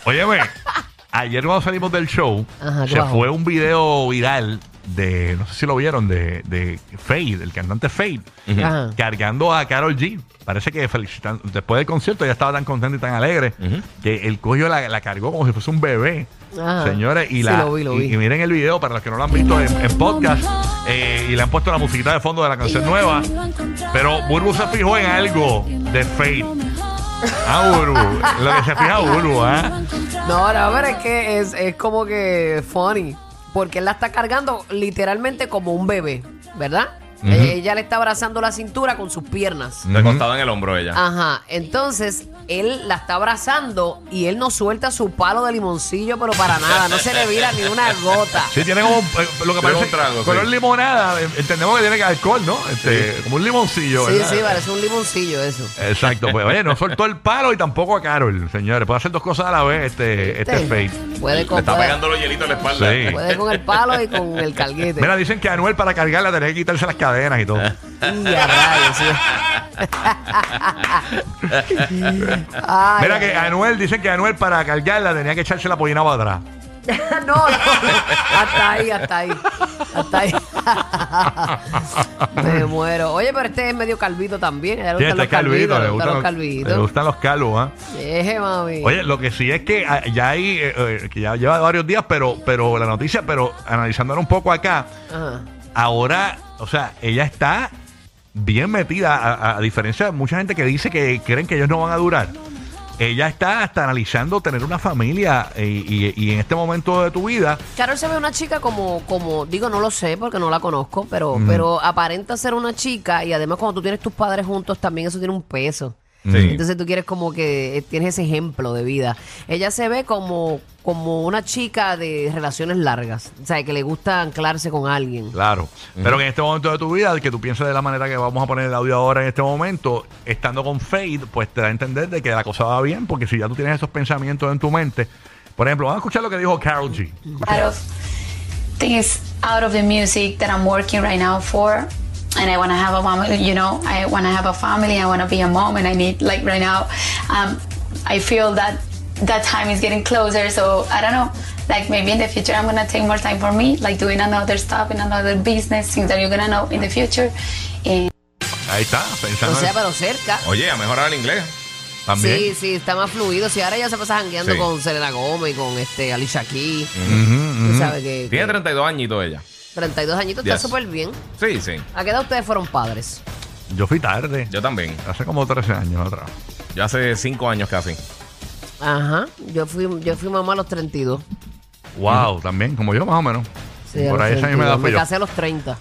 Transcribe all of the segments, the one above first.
Óyeme, ayer cuando salimos del show, Ajá, ¿qué se fue un video viral de, no sé si lo vieron, de, de Fade, el cantante Fade, Ajá. cargando a Carol G. Parece que felicitan, después del concierto ya estaba tan contento y tan alegre que el coño la, la cargó como si fuese un bebé. Ajá. Señores, y, Sí, la, lo vi, lo y- vi. y miren el video para los que no lo han visto en, en podcast eh, y le han puesto la musiquita de fondo de la canción nueva. Pero Burbu se fijó en algo de Fade. Ah, Burbu. Lo que se fija Burbu, ¿ah? No, no, pero es que es, es como que funny. Porque él la está cargando literalmente como un bebé, ¿verdad? Eh, Ella le está abrazando la cintura con sus piernas. Recostado en el hombro ella. Ajá, entonces él la está abrazando y él no suelta su palo de limoncillo, pero para nada, no se le vira ni una gota. Sí, tiene como eh, lo que parece un trago, color sí. limonada. eh, Entendemos que tiene que alcohol, ¿no? Este, Como un limoncillo, Sí, ¿verdad? sí, parece un limoncillo eso. Exacto, pues oye, no soltó el palo y tampoco a Carol, señores. Puede hacer dos cosas a la vez este, este Fade. Puede Le con, está puede- pegando los hielitos en la espalda. Sí. puede con el palo y con el calguete. Mira, dicen que a Anuel para cargarla tenía que quitarse las cadenas y todo. Y a rayos, sí. Ay, Mira que. Anuel, dicen que Anuel para cargarla tenía que echarse la pollina para atrás. no, no, hasta ahí, hasta ahí, hasta ahí. Me muero. Oye, pero este es medio calvito también. Sí, le este gustan es los calvito, calvitos, le gustan los los, le calvitos. gustan los calvos, ¿ah? Eje, mami. Oye, lo que sí es que ah, ya hay, eh, eh, que ya lleva varios días, pero, pero la noticia, pero analizándola un poco acá, Ajá. ahora, o sea, ella está bien metida, a, diferencia de mucha gente que dice que creen que ellos no van a durar. Ella está hasta analizando tener una familia eh, y, y en este momento de tu vida, Carol se ve una chica como, como, digo, no lo sé porque no la conozco, pero, pero aparenta ser una chica y además cuando tú tienes tus padres juntos también eso tiene un peso. Sí. Entonces tú quieres como que eh, tienes ese ejemplo de vida. Ella se ve como, como una chica de relaciones largas, o sea, que le gusta anclarse con alguien. claro. Pero en este momento de tu vida, que tú pienses de la manera que vamos a poner el audio ahora en este momento, estando con Fade, pues te da a entender de que la cosa va bien, porque si ya tú tienes esos pensamientos en tu mente, por ejemplo, vamos a escuchar lo que dijo Carol G. out of out of the music that I'm working right now for. And I want to have a mom, you know, I want to have a family. I want to be a mom, and I need like right now. Um, I feel that that time is getting closer. So I don't know. Like maybe in the future, I'm gonna take more time for me, like doing another stuff in another business, things that you're gonna know in the future. And Ahí está, O pensando sea, pero cerca. Oye, a mejorar el inglés. también. Sí, sí, está más fluido. Si ahora ya se pasa jangueando Sí. con Selena Gómez y con este Alicia Keys. Ujú, Tú ujú. sabes que, Tiene que 32 añitos ella. 32 añitos está Yes. súper bien. Sí, sí. ¿A qué edad ustedes fueron padres? Yo fui tarde, Yo también. hace como 13 años atrás. Yo hace 5 años casi. Ajá. Yo fui, yo fui mamá a los 32. Wow, también, como yo más o menos. Sí, a Por los ahí esa misma 32. edad fui Me yo. casé a los 30.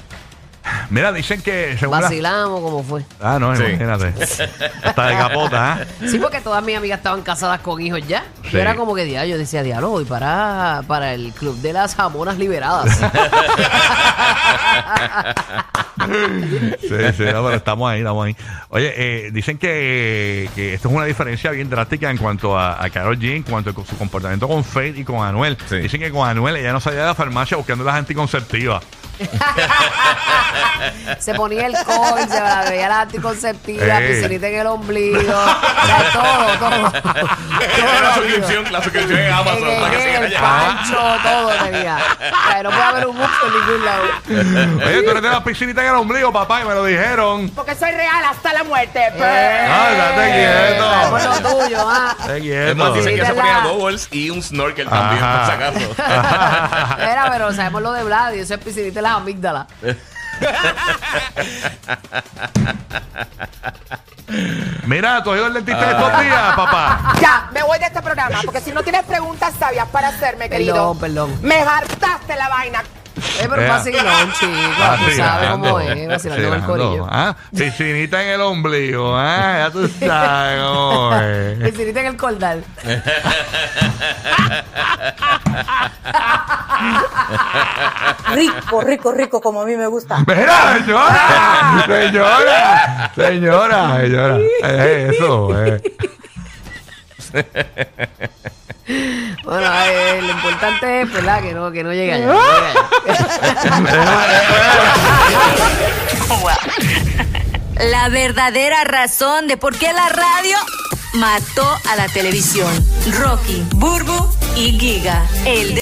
Mira, dicen que según la- Vacilamos como fue. Ah, no, Sí. imagínate. Hasta de capota, ¿ah? Sí, porque todas mis amigas estaban casadas con hijos ya. Sí. Yo era como que día, yo decía, diablo, voy para, para el club de las jamonas liberadas. Sí, sí, no, pero estamos ahí, estamos ahí. Oye, eh, dicen que, que esto es una diferencia bien drástica en cuanto a, a Karol G, en cuanto a su comportamiento con Faith y con Anuel. Sí. Dicen que con Anuel ella no salía de la farmacia buscando las anticonceptivas. se ponía el coil, se la veía la anticonceptiva, Eh. piscinita en el ombligo. O sea, todo, todo. Todo la suscripción, la suscripción en Amazon. En para que el allá. pancho, todo tenía. O sea, no puede haber un mucho en ningún lado. Oye, tú eres de la piscinita en el ombligo, papá, y me lo dijeron. Porque soy real hasta la muerte. Ah, date quieto. Por lo tuyo, ah. Te Es más, dicen que se ponía la- doubles y un snorkel también, Ajá. por si acaso. Mira, pero sabemos lo de Vlad y eso es piscinita en las amígdalas. Mira, tú has ido al dentista estos días, papá. Ya, me voy de este programa, porque si no tienes preguntas sabias para hacerme, querido. Perdón, perdón. Me hartaste la vaina. Eh, pero un vacilón, chico. Tú sabes cómo es, vacilando con el corillo. Ah, piscinita en el ombligo, ah, ya tú sabes cómo es. Piscinita en el cordal. Rico, rico, rico, como a mí me gusta. Mira, señora, señora, señora, señora. Eh, eso, eh. Bueno, eh, lo importante es, ¿verdad? Que no, que no llegue allá. no llegue allá. La verdadera razón de por qué la radio mató a la televisión. Rocky, Burbu y Giga. El